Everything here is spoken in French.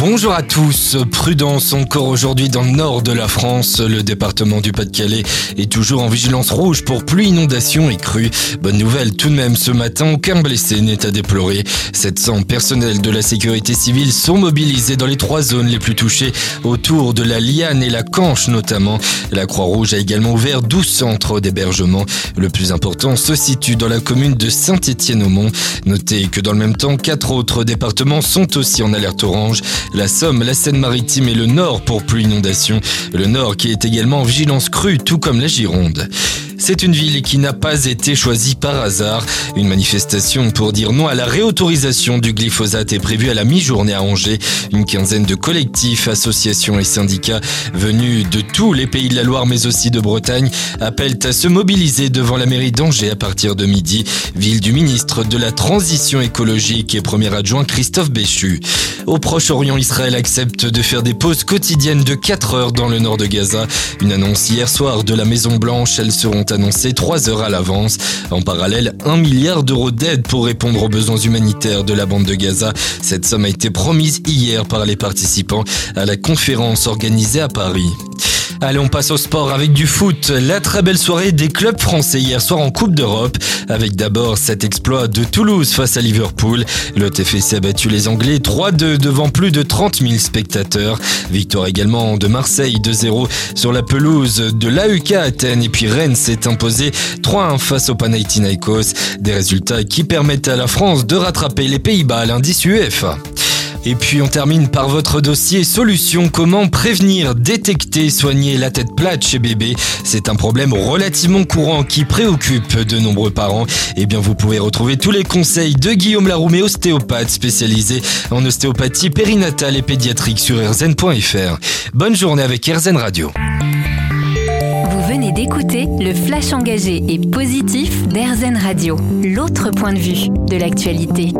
Bonjour à tous. Prudence encore aujourd'hui dans le nord de la France. Le département du Pas-de-Calais est toujours en vigilance rouge pour pluie, inondation et crue. Bonne nouvelle tout de même ce matin, aucun blessé n'est à déplorer. 700 personnels de la sécurité civile sont mobilisés dans les trois zones les plus touchées autour de la Liane et la Canche notamment. La Croix-Rouge a également ouvert 12 centres d'hébergement. Le plus important se situe dans la commune de Saint-Étienne-au-Mont. Notez que dans le même temps, quatre autres départements sont aussi en alerte orange la Somme, la Seine-Maritime et le Nord pour plus inondation. Le Nord qui est également en vigilance crue, tout comme la Gironde. C'est une ville qui n'a pas été choisie par hasard. Une manifestation pour dire non à la réautorisation du glyphosate est prévue à la mi-journée à Angers. Une quinzaine de collectifs, associations et syndicats venus de tous les pays de la Loire mais aussi de Bretagne appellent à se mobiliser devant la mairie d'Angers à partir de midi. Ville du ministre de la Transition écologique et premier adjoint Christophe Béchu. Au Proche-Orient, Israël accepte de faire des pauses quotidiennes de 4 heures dans le nord de Gaza. Une annonce hier soir de la Maison Blanche. Elles seront annoncé trois heures à l'avance. En parallèle, un milliard d'euros d'aide pour répondre aux besoins humanitaires de la bande de Gaza. Cette somme a été promise hier par les participants à la conférence organisée à Paris. Allez, on passe au sport avec du foot. La très belle soirée des clubs français hier soir en Coupe d'Europe. Avec d'abord cet exploit de Toulouse face à Liverpool. Le TFC a battu les Anglais 3-2 devant plus de 30 000 spectateurs. Victoire également de Marseille 2-0 sur la pelouse de l'AUK Athènes. Et puis Rennes s'est imposé 3-1 face au Panathinaikos. Des résultats qui permettent à la France de rattraper les Pays-Bas à l'indice UEFA. Et puis on termine par votre dossier solution comment prévenir, détecter, soigner la tête plate chez bébé? C'est un problème relativement courant qui préoccupe de nombreux parents. Eh bien vous pouvez retrouver tous les conseils de Guillaume Laroumé, ostéopathe spécialisé en ostéopathie périnatale et pédiatrique sur rzn.fr. Bonne journée avec RZN Radio. Vous venez d'écouter le flash engagé et positif d'RZN Radio, l'autre point de vue de l'actualité.